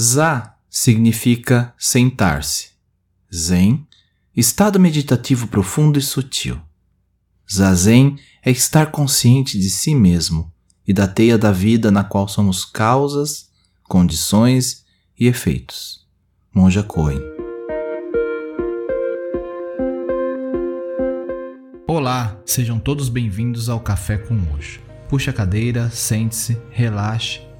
Za significa sentar-se. Zen, estado meditativo profundo e sutil. Zazen é estar consciente de si mesmo e da teia da vida na qual somos causas, condições e efeitos. Monja Cohen. Olá, sejam todos bem-vindos ao Café com Osho. Puxe a cadeira, sente-se, relaxe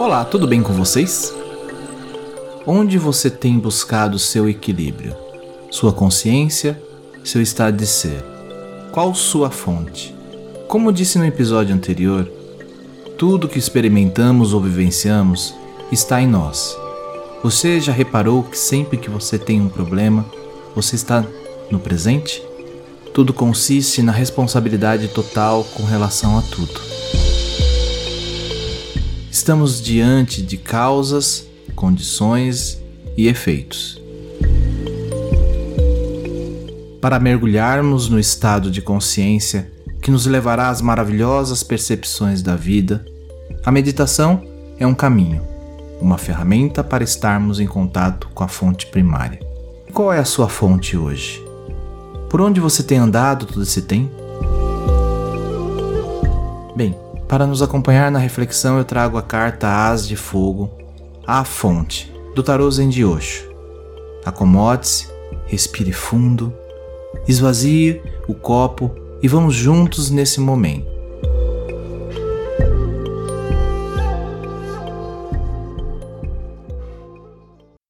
Olá, tudo bem com vocês? Onde você tem buscado seu equilíbrio? Sua consciência? Seu estado de ser? Qual sua fonte? Como disse no episódio anterior, tudo que experimentamos ou vivenciamos está em nós. Você já reparou que sempre que você tem um problema, você está no presente? Tudo consiste na responsabilidade total com relação a tudo. Estamos diante de causas, condições e efeitos. Para mergulharmos no estado de consciência que nos levará às maravilhosas percepções da vida, a meditação é um caminho, uma ferramenta para estarmos em contato com a fonte primária. Qual é a sua fonte hoje? Por onde você tem andado todo esse tempo? Bem, para nos acompanhar na reflexão, eu trago a carta As de Fogo, a fonte, do tarô Zen de Osho. Acomode-se, respire fundo, esvazie o copo e vamos juntos nesse momento.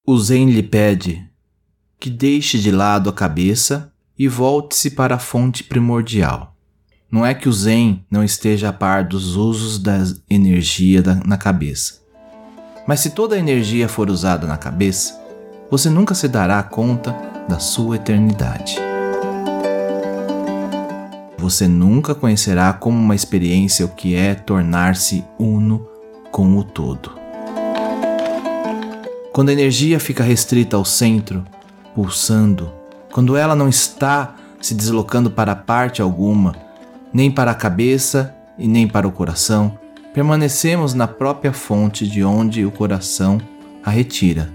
O Zen lhe pede que deixe de lado a cabeça e volte-se para a fonte primordial. Não é que o Zen não esteja a par dos usos da energia da, na cabeça. Mas se toda a energia for usada na cabeça, você nunca se dará conta da sua eternidade. Você nunca conhecerá como uma experiência o que é tornar-se uno com o todo. Quando a energia fica restrita ao centro, pulsando, quando ela não está se deslocando para parte alguma, nem para a cabeça e nem para o coração, permanecemos na própria fonte de onde o coração a retira,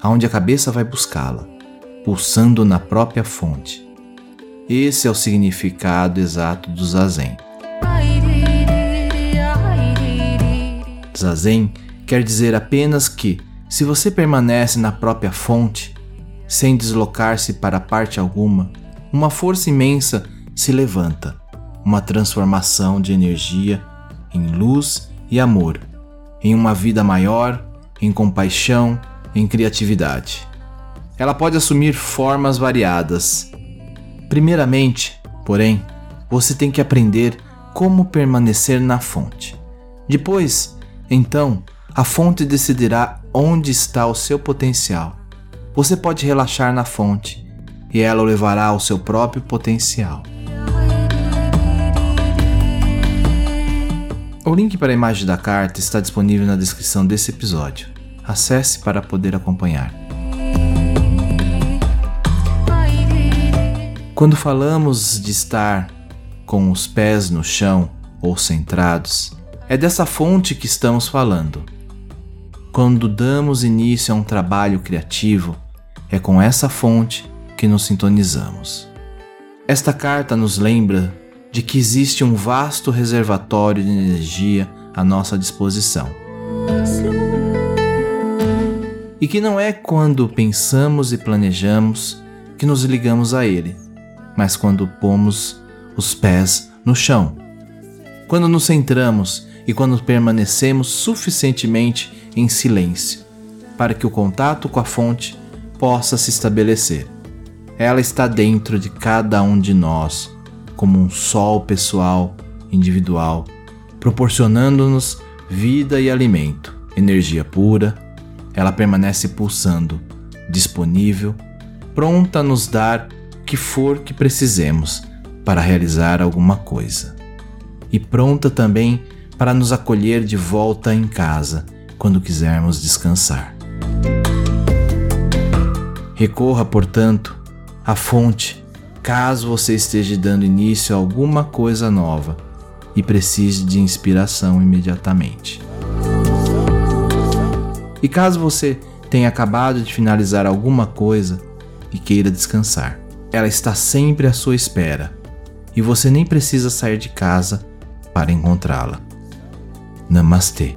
aonde a cabeça vai buscá-la, pulsando na própria fonte. Esse é o significado exato do zazen. Zazen quer dizer apenas que, se você permanece na própria fonte, sem deslocar-se para parte alguma, uma força imensa se levanta uma transformação de energia em luz e amor, em uma vida maior, em compaixão, em criatividade. Ela pode assumir formas variadas. Primeiramente, porém, você tem que aprender como permanecer na fonte. Depois, então, a fonte decidirá onde está o seu potencial. Você pode relaxar na fonte e ela o levará ao seu próprio potencial. O link para a imagem da carta está disponível na descrição desse episódio. Acesse para poder acompanhar. Quando falamos de estar com os pés no chão ou centrados, é dessa fonte que estamos falando. Quando damos início a um trabalho criativo, é com essa fonte que nos sintonizamos. Esta carta nos lembra de que existe um vasto reservatório de energia à nossa disposição. E que não é quando pensamos e planejamos que nos ligamos a ele, mas quando pomos os pés no chão. Quando nos centramos e quando permanecemos suficientemente em silêncio para que o contato com a fonte possa se estabelecer. Ela está dentro de cada um de nós como um sol pessoal, individual, proporcionando-nos vida e alimento, energia pura. Ela permanece pulsando, disponível, pronta a nos dar o que for que precisemos para realizar alguma coisa. E pronta também para nos acolher de volta em casa quando quisermos descansar. Recorra, portanto, à fonte caso você esteja dando início a alguma coisa nova e precise de inspiração imediatamente. E caso você tenha acabado de finalizar alguma coisa e queira descansar, ela está sempre à sua espera e você nem precisa sair de casa para encontrá-la. Namastê.